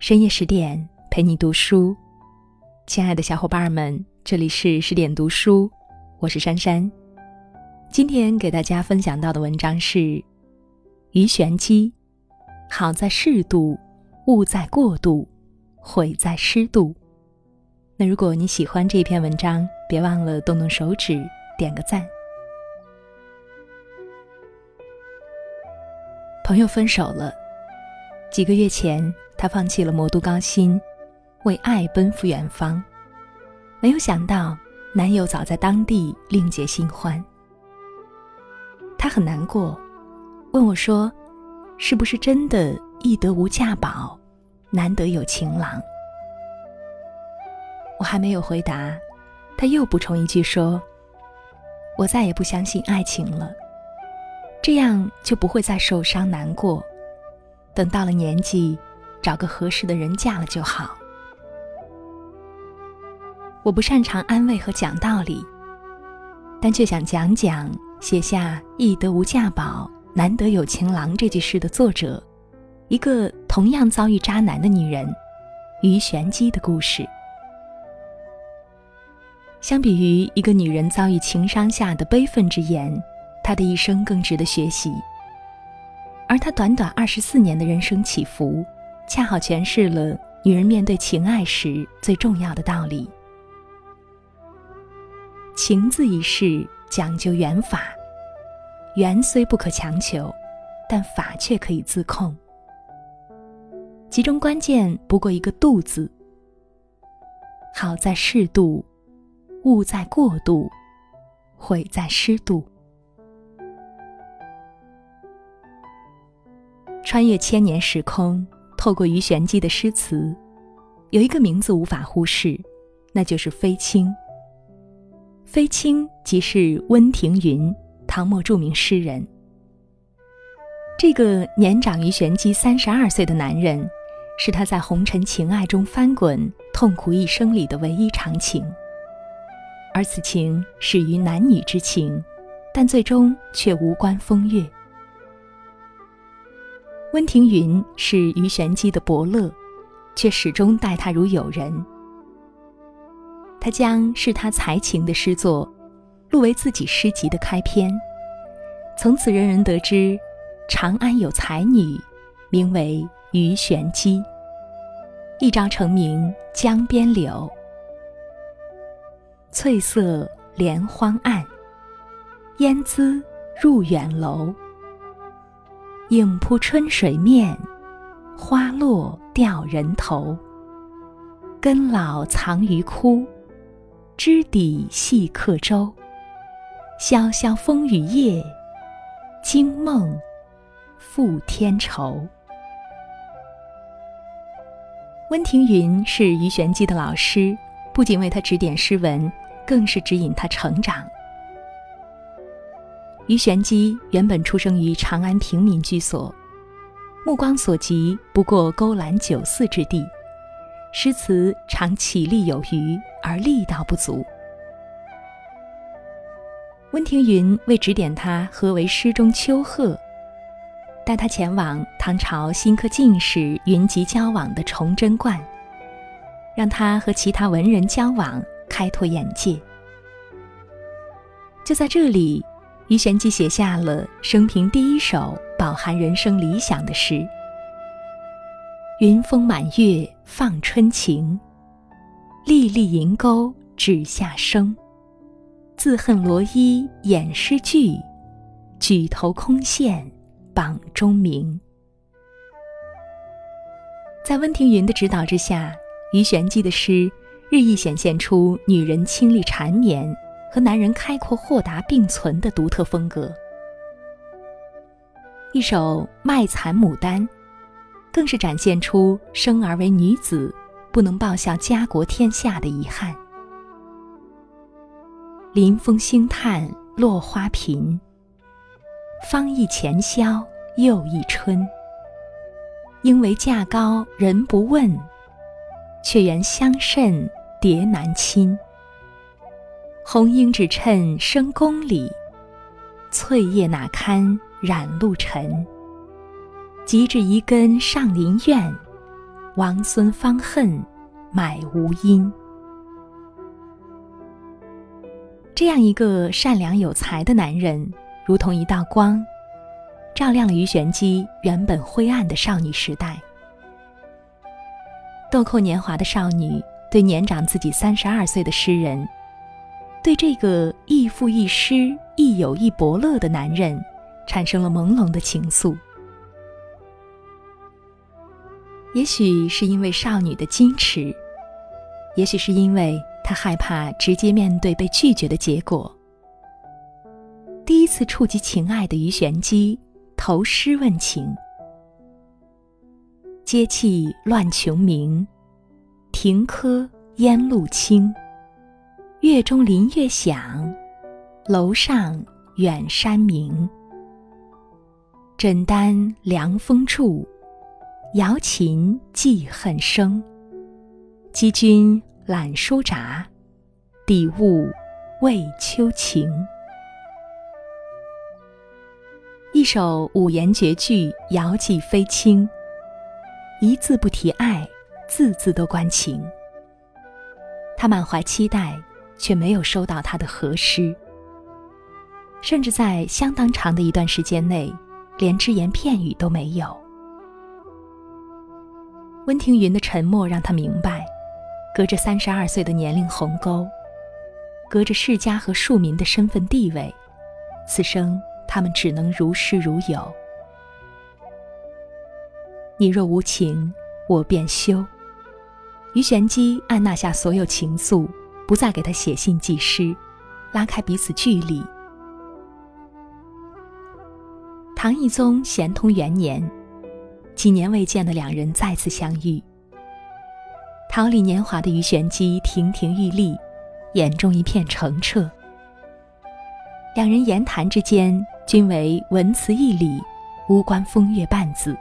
深夜十点陪你读书，亲爱的小伙伴们，这里是十点读书，我是珊珊。今天给大家分享到的文章是于玄机，好在适度，误在过度，毁在适度。那如果你喜欢这篇文章，别忘了动动手指点个赞。朋友分手了，几个月前，他放弃了魔都高薪，为爱奔赴远方。没有想到，男友早在当地另结新欢。他很难过，问我说：“是不是真的易得无价宝，难得有情郎？”我还没有回答，他又补充一句说：“我再也不相信爱情了。”这样就不会再受伤难过，等到了年纪，找个合适的人嫁了就好。我不擅长安慰和讲道理，但却想讲讲写下“易得无价宝，难得有情郎”这句诗的作者，一个同样遭遇渣男的女人于玄机的故事。相比于一个女人遭遇情伤下的悲愤之言。她的一生更值得学习，而他短短二十四年的人生起伏，恰好诠释了女人面对情爱时最重要的道理。情字一事讲究缘法，缘虽不可强求，但法却可以自控。其中关键不过一个度字，好在适度，误在过度，毁在失度。穿越千年时空，透过于玄机的诗词，有一个名字无法忽视，那就是飞卿。飞卿即是温庭筠，唐末著名诗人。这个年长于玄机三十二岁的男人，是他在红尘情爱中翻滚、痛苦一生里的唯一长情。而此情始于男女之情，但最终却无关风月。温庭筠是鱼玄机的伯乐，却始终待他如友人。他将是他才情的诗作录为自己诗集的开篇。从此，人人得知长安有才女，名为鱼玄机。一朝成名江边柳，翠色连荒岸，烟姿入远楼。影铺春水面，花落掉人头。根老藏于枯，枝底系客舟。潇潇风雨夜，惊梦复添愁。温庭筠是于玄机的老师，不仅为他指点诗文，更是指引他成长。于玄机原本出生于长安平民居所，目光所及不过勾栏酒肆之地，诗词常起立有余而力道不足。温庭筠为指点他何为诗中秋壑，带他前往唐朝新科进士云集交往的崇祯观，让他和其他文人交往，开拓眼界。就在这里。于玄机写下了生平第一首饱含人生理想的诗：“云峰满月放春情，粒粒银钩指下生。自恨罗衣掩诗句，举头空羡榜中名。”在温庭筠的指导之下，于玄机的诗日益显现出女人清丽缠绵。和男人开阔豁达并存的独特风格。一首《卖惨牡丹》，更是展现出生而为女子不能报效家国天下的遗憾。临风兴叹落花频，方忆前宵又一春。因为价高人不问，却缘香甚蝶难亲。红缨只衬深宫里，翠叶哪堪染露尘。及至移根上林苑，王孙方恨，买无因。这样一个善良有才的男人，如同一道光，照亮了于玄机原本灰暗的少女时代。豆蔻年华的少女，对年长自己三十二岁的诗人，对这个亦父亦师、亦友亦伯乐的男人，产生了朦胧的情愫。也许是因为少女的矜持，也许是因为。她害怕直接面对被拒绝的结果。第一次触及情爱的鱼玄机，投诗问情：“阶气乱琼鸣，停柯烟露清。月中林月响，楼上远山明。枕单凉风住，瑶琴寄恨生。积君。”懒书札，底物为秋情。一首五言绝句，遥寄飞卿。一字不提爱，字字都关情。他满怀期待，却没有收到他的和诗，甚至在相当长的一段时间内，连只言片语都没有。温庭筠的沉默让他明白。隔着三十二岁的年龄鸿沟，隔着世家和庶民的身份地位，此生他们只能如诗如友。你若无情，我便休。于玄机按捺下所有情愫，不再给他写信寄诗，拉开彼此距离。唐懿宗咸通元年，几年未见的两人再次相遇。桃李年华的于玄机亭亭玉立，眼中一片澄澈。两人言谈之间均为文辞义理，无关风月半字。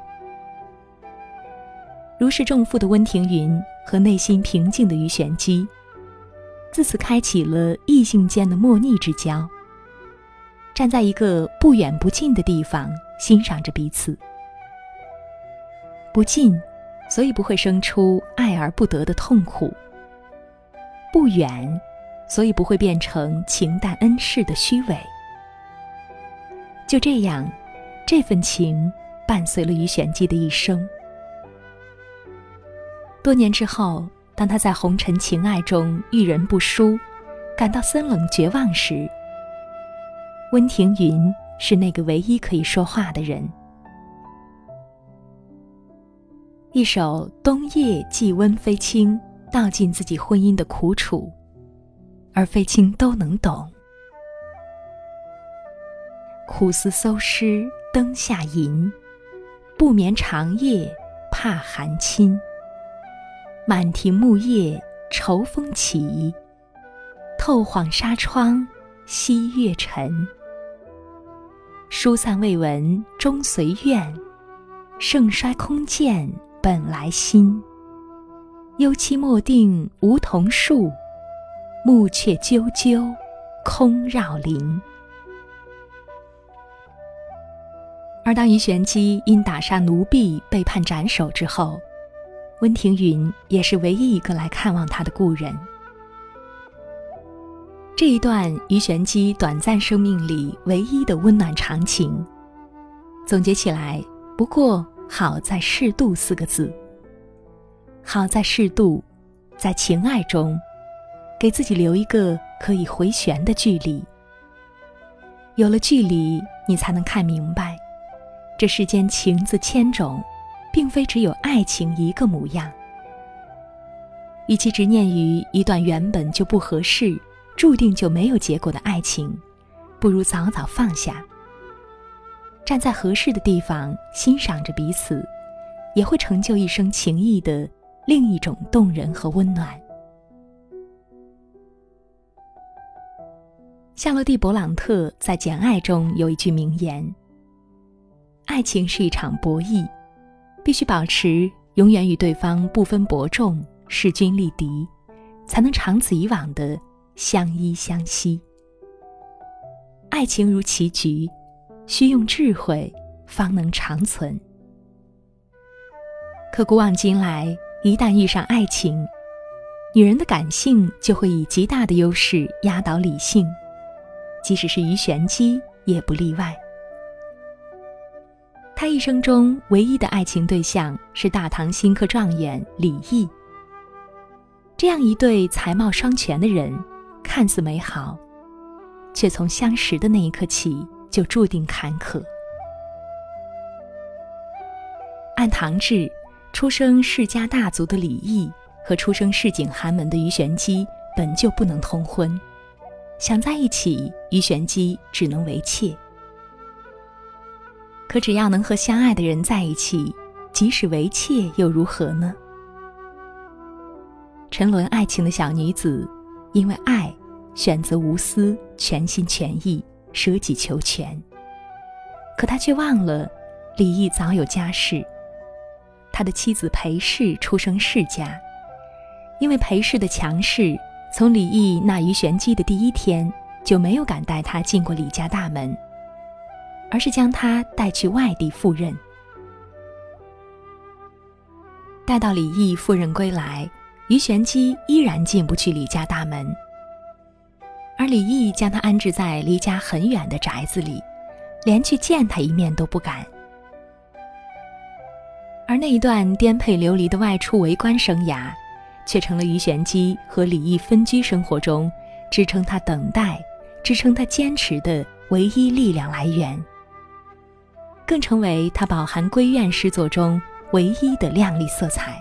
如释重负的温庭筠和内心平静的于玄机，自此开启了异性间的莫逆之交。站在一个不远不近的地方，欣赏着彼此。不近。所以不会生出爱而不得的痛苦。不远，所以不会变成情淡恩世的虚伪。就这样，这份情伴随了于玄机的一生。多年之后，当他在红尘情爱中遇人不淑，感到森冷绝望时，温庭筠是那个唯一可以说话的人。一首《冬夜寄温飞卿》，道尽自己婚姻的苦楚，而飞卿都能懂。苦思搜诗灯下吟，不眠长夜怕寒侵。满庭木叶愁风起，透晃纱窗惜月沉。疏散未闻终随愿，盛衰空见。本来心，幽期莫定梧桐树，暮雀啾啾空绕林。而当于玄机因打杀奴婢被判斩首之后，温庭筠也是唯一一个来看望他的故人。这一段于玄机短暂生命里唯一的温暖长情，总结起来不过。好在适度四个字。好在适度，在情爱中，给自己留一个可以回旋的距离。有了距离，你才能看明白，这世间情字千种，并非只有爱情一个模样。与其执念于一段原本就不合适、注定就没有结果的爱情，不如早早放下。站在合适的地方欣赏着彼此，也会成就一生情谊的另一种动人和温暖。夏洛蒂·勃朗特在《简爱》中有一句名言：“爱情是一场博弈，必须保持永远与对方不分伯仲、势均力敌，才能长此以往的相依相惜。爱情如棋局。”需用智慧，方能长存。可古往今来，一旦遇上爱情，女人的感性就会以极大的优势压倒理性，即使是鱼玄机也不例外。他一生中唯一的爱情对象是大唐新科状元李毅。这样一对才貌双全的人，看似美好，却从相识的那一刻起就注定坎坷。按唐制，出生世家大族的李毅和出生市井寒门的于玄机本就不能通婚，想在一起，于玄机只能为妾。可只要能和相爱的人在一起，即使为妾又如何呢？沉沦爱情的小女子，因为爱，选择无私、全心全意、舍己求全。可她却忘了，李毅早有家室。他的妻子裴氏出生世家，因为裴氏的强势，从李毅纳于玄机的第一天，就没有敢带他进过李家大门。而是将他带去外地赴任。待到李毅赴任归来，于玄机依然进不去李家大门。而李毅将他安置在离家很远的宅子里，连去见他一面都不敢。而那一段颠沛流离的外出为官生涯，却成了于玄机和李毅分居生活中支撑他等待、支撑他坚持的唯一力量来源。更成为他饱含闺怨诗作中唯一的亮丽色彩。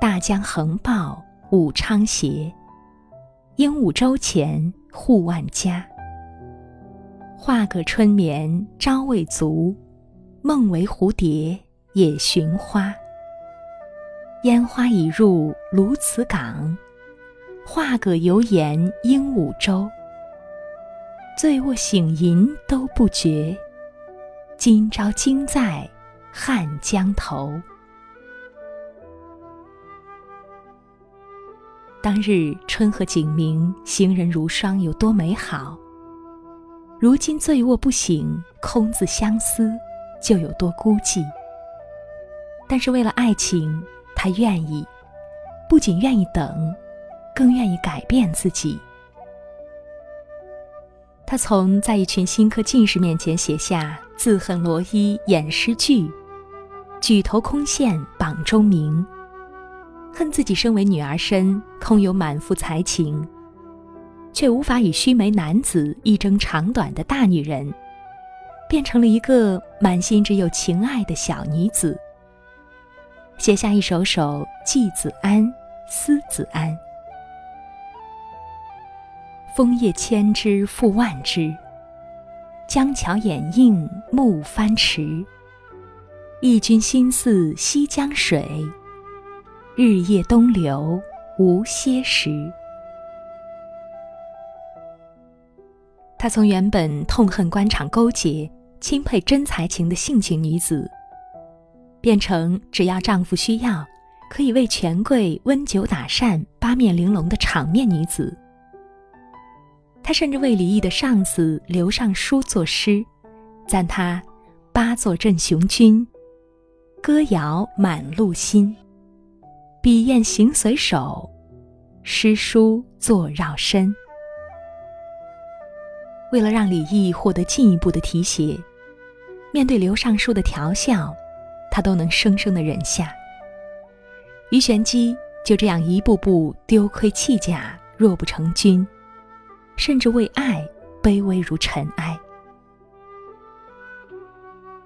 大江横抱武昌斜，鹦鹉洲前护万家。画个春眠朝未足，梦为蝴蝶也寻花。烟花已入鸬鹚港，画个犹言鹦鹉洲。醉卧醒吟都不觉，今朝惊在汉江头。当日春和景明，行人如霜，有多美好；如今醉卧不醒，空自相思，就有多孤寂。但是为了爱情，他愿意，不仅愿意等，更愿意改变自己。他从在一群新科进士面前写下“自恨罗衣掩诗句，举头空羡榜中名”，恨自己身为女儿身，空有满腹才情，却无法与须眉男子一争长短的大女人，变成了一个满心只有情爱的小女子，写下一首首《寄子安》《思子安》。枫叶千枝复万枝，江桥掩映暮帆迟。忆君心似西江水，日夜东流无歇时。她从原本痛恨官场勾结、钦佩真才情的性情女子，变成只要丈夫需要，可以为权贵温酒打扇、八面玲珑的场面女子。他甚至为李毅的上司刘尚书作诗，赞他“八座镇雄军，歌谣满路心，笔砚行随手，诗书作绕身。”为了让李毅获得进一步的提携，面对刘尚书的调笑，他都能生生的忍下。于玄机就这样一步步丢盔弃甲，弱不成军。甚至为爱卑微如尘埃。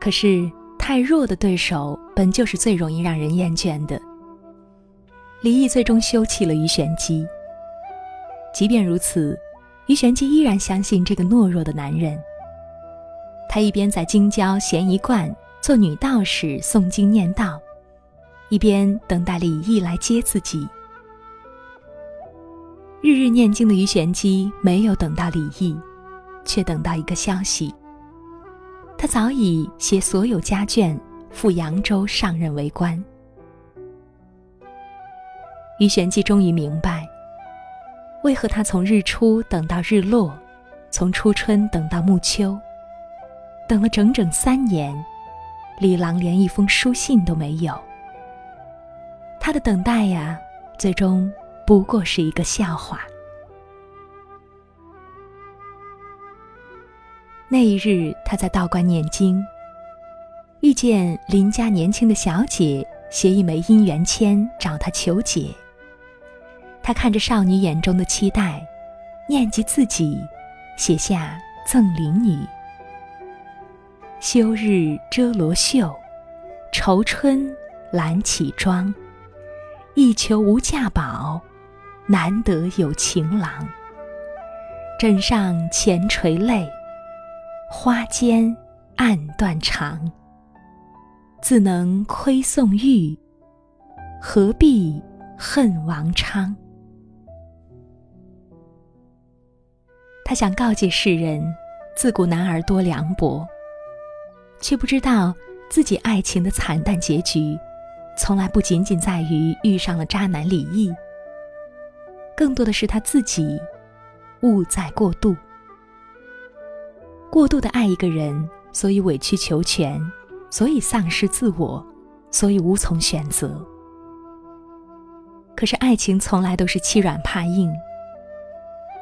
可是太弱的对手本就是最容易让人厌倦的。李毅最终休弃了于玄机。即便如此，于玄机依然相信这个懦弱的男人。他一边在京郊咸宜观做女道士诵经念道，一边等待李毅来接自己。日日念经的于玄机没有等到李毅，却等到一个消息。他早已携所有家眷赴扬州上任为官。于玄机终于明白，为何他从日出等到日落，从初春等到暮秋，等了整整三年，李郎连一封书信都没有。他的等待呀，最终不过是一个笑话。那一日，他在道观念经，遇见邻家年轻的小姐携一枚姻缘签找他求解。他看着少女眼中的期待，念及自己，写下赠邻女。休日遮罗袖，愁春懒起妆。一求无价宝，难得有情郎。枕上前垂泪，花间暗断肠。自能窥宋玉，何必恨王昌？他想告诫世人：自古男儿多凉薄。却不知道自己爱情的惨淡结局，从来不仅仅在于遇上了渣男李毅，更多的是他自己误在过度，过度的爱一个人，所以委曲求全，所以丧失自我，所以无从选择。可是爱情从来都是欺软怕硬，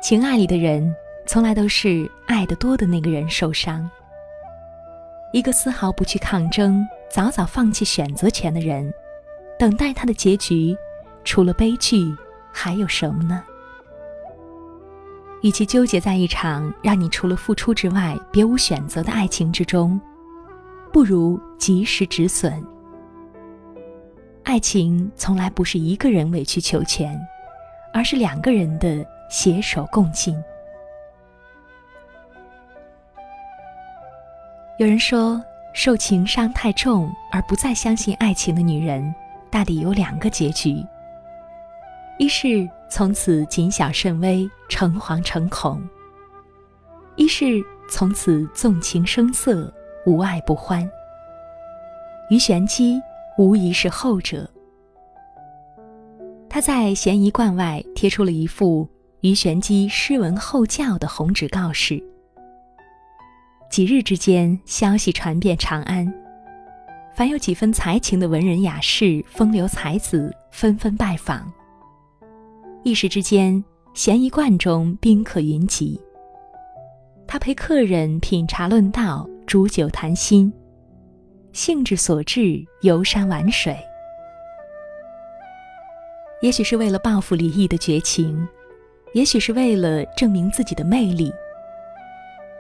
情爱里的人，从来都是爱得多的那个人受伤。一个丝毫不去抗争、早早放弃选择权的人，等待他的结局，除了悲剧，还有什么呢？与其纠结在一场让你除了付出之外别无选择的爱情之中，不如及时止损。爱情从来不是一个人委曲求全，而是两个人的携手共进。有人说，受情伤太重而不再相信爱情的女人，大抵有两个结局：一是从此谨小慎微、诚惶诚恐；一是从此纵情声色、无爱不欢。于玄机无疑是后者。他在咸宜观外贴出了一副于玄机诗文后教的红纸告示。几日之间，消息传遍长安，凡有几分才情的文人雅士、风流才子纷纷拜访。一时之间，咸宜观中宾客云集。他陪客人品茶论道、煮酒谈心，兴致所致，游山玩水。也许是为了报复李毅的绝情，也许是为了证明自己的魅力。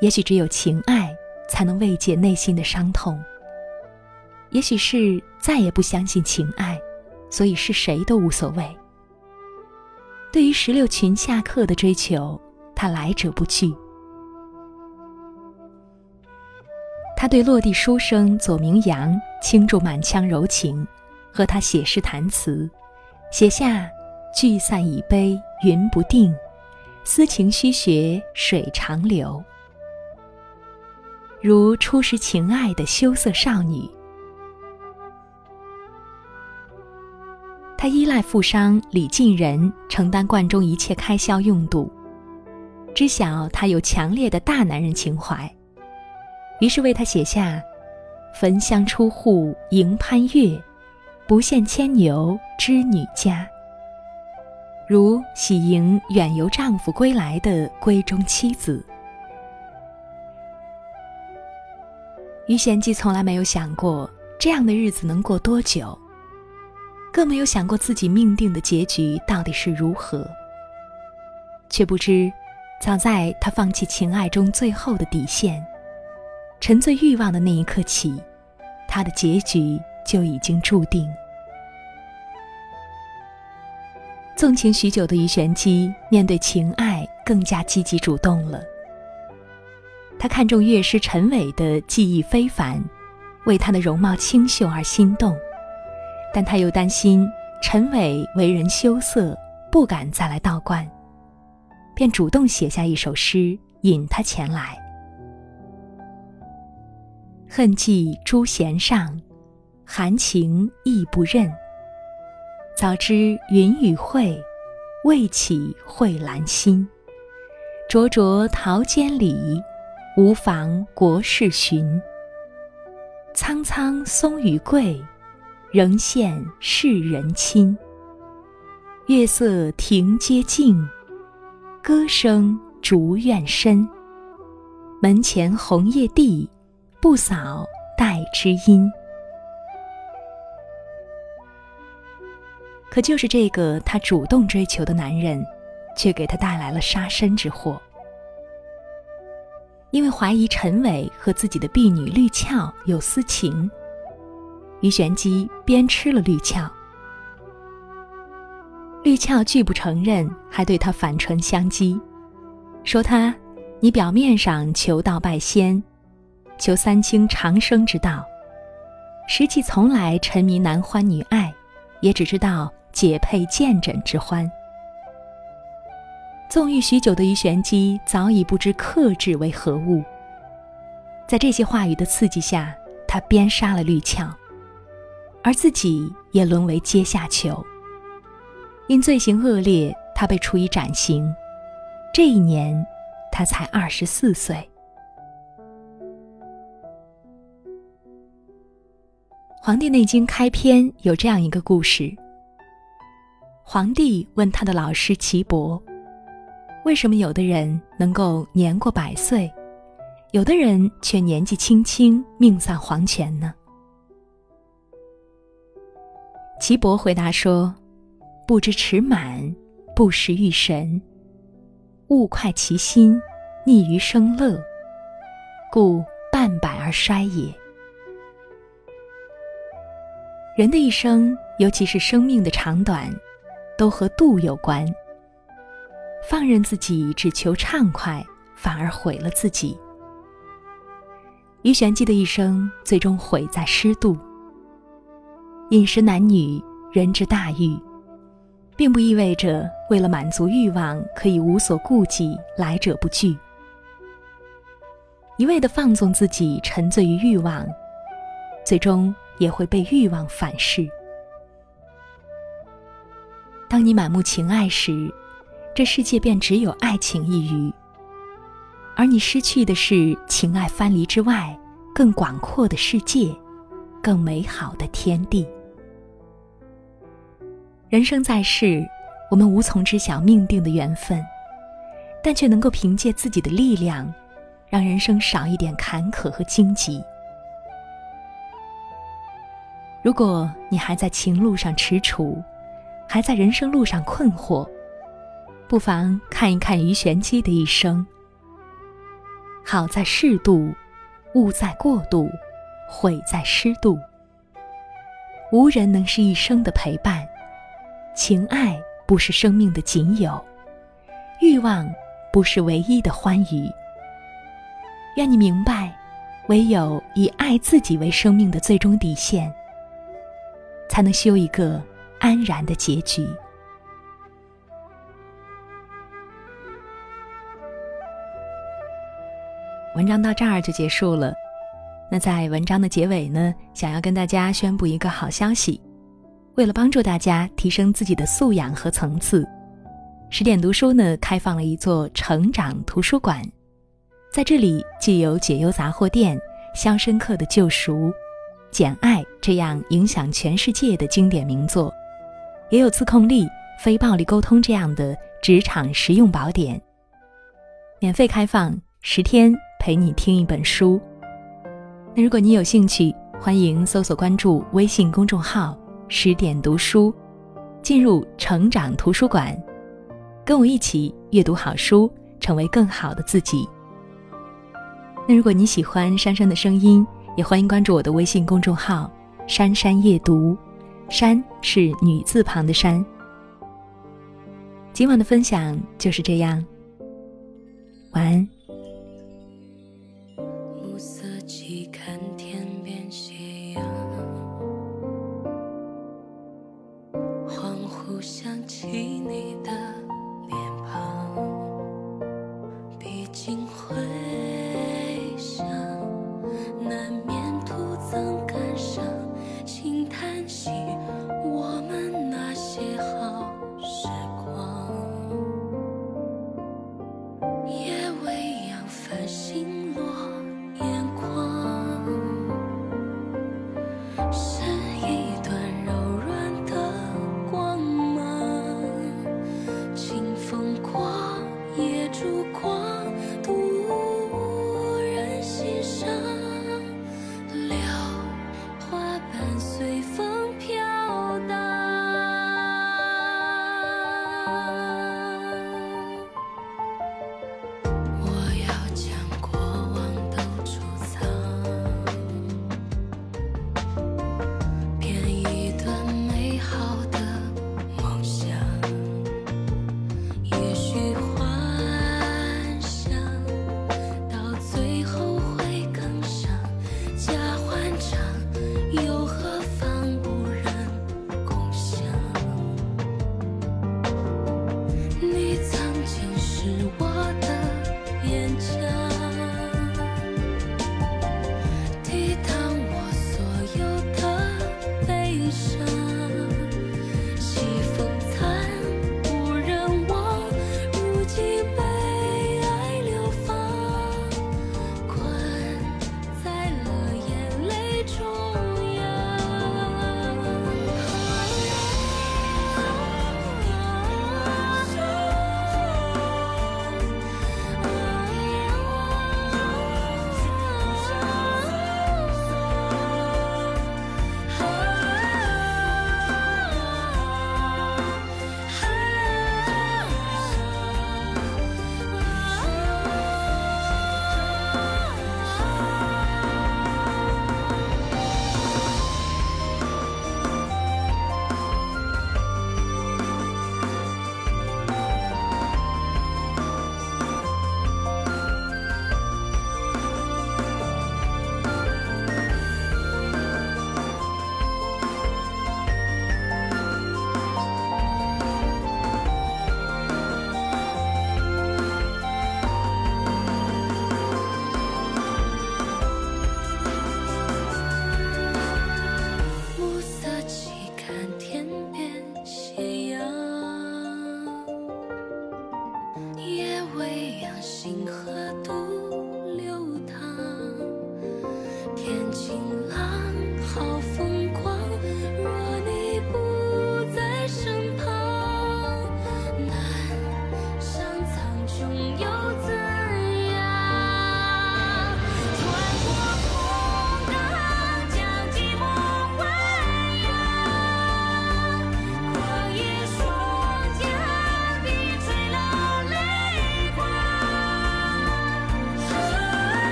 也许只有情爱才能慰藉内心的伤痛。也许是再也不相信情爱，所以是谁都无所谓。对于石榴裙下客的追求，他来者不拒。他对落地书生左明阳倾注满腔柔情，和他写诗谈词，写下“聚散已悲云不定，思情须学水长流”。如初识情爱的羞涩少女，他依赖富商李进仁承担观中一切开销用度，知晓他有强烈的大男人情怀，于是为他写下“焚香出户迎潘岳，不羡牵牛织女家”，如喜迎远游丈夫归来的闺中妻子。于玄机从来没有想过这样的日子能过多久，更没有想过自己命定的结局到底是如何。却不知，早在他放弃情爱中最后的底线，沉醉欲望的那一刻起，他的结局就已经注定。纵情许久的于玄机，面对情爱更加积极主动了。他看中乐师陈伟的技艺非凡，为他的容貌清秀而心动，但他又担心陈伟为人羞涩，不敢再来道观，便主动写下一首诗引他前来。恨寄朱弦上，含情亦不认。早知云雨会，未起蕙兰心。灼灼桃间里。无妨国事寻。苍苍松雨桂，仍羡世人亲。月色庭阶静，歌声竹院深。门前红叶地，不扫待知音。可就是这个他主动追求的男人，却给他带来了杀身之祸。因为怀疑陈伟和自己的婢女绿俏有私情，于玄机鞭吃了绿俏。绿俏拒不承认，还对他反唇相讥，说他。你表面上求道拜仙，求三清长生之道，实际从来沉迷男欢女爱，也只知道解配见枕之欢。纵欲许久的于玄机早已不知克制为何物。在这些话语的刺激下，他鞭杀了绿俏，而自己也沦为阶下囚。因罪行恶劣，他被处以斩刑。这一年。他才二十四岁。《黄帝内经》开篇有这样一个故事：皇帝问他的老师岐伯，为什么有的人能够年过百岁，有的人却年纪轻轻命丧黄泉呢？岐伯回答说：“不知持满，不识欲神。”物快其心，溺于生乐，故半百而衰也。人的一生，尤其是生命的长短，都和度有关。放任自己只求畅快，反而毁了自己。于玄机的一生，最终毁在失度。饮食男女，人之大欲。并不意味着为了满足欲望可以无所顾忌、来者不拒。一味的放纵自己，沉醉于欲望，最终也会被欲望反噬。当你满目情爱时，这世界便只有爱情一隅，而你失去的是情爱分离之外更广阔的世界，更美好的天地。人生在世，我们无从知晓命定的缘分，但却能够凭借自己的力量，让人生少一点坎坷和荆棘。如果你还在情路上踟蹰，还在人生路上困惑，不妨看一看于玄机的一生。好在适度，误在过度，悔在失度。无人能是一生的陪伴。情爱不是生命的仅有，欲望不是唯一的欢愉。愿你明白，唯有以爱自己为生命的最终底线，才能修一个安然的结局。文章到这儿就结束了。那在文章的结尾呢，想要跟大家宣布一个好消息。为了帮助大家提升自己的素养和层次，十点读书呢开放了一座成长图书馆，在这里既有解忧杂货店、肖申克的救赎、简爱这样影响全世界的经典名作，也有自控力、非暴力沟通这样的职场实用宝典。免费开放十天，陪你听一本书。那如果你有兴趣，欢迎搜索关注微信公众号。十点读书，进入成长图书馆，跟我一起阅读好书，成为更好的自己。那如果你喜欢珊珊的声音，也欢迎关注我的微信公众号“珊珊夜读”，珊是女字旁的珊。今晚的分享就是这样，晚安。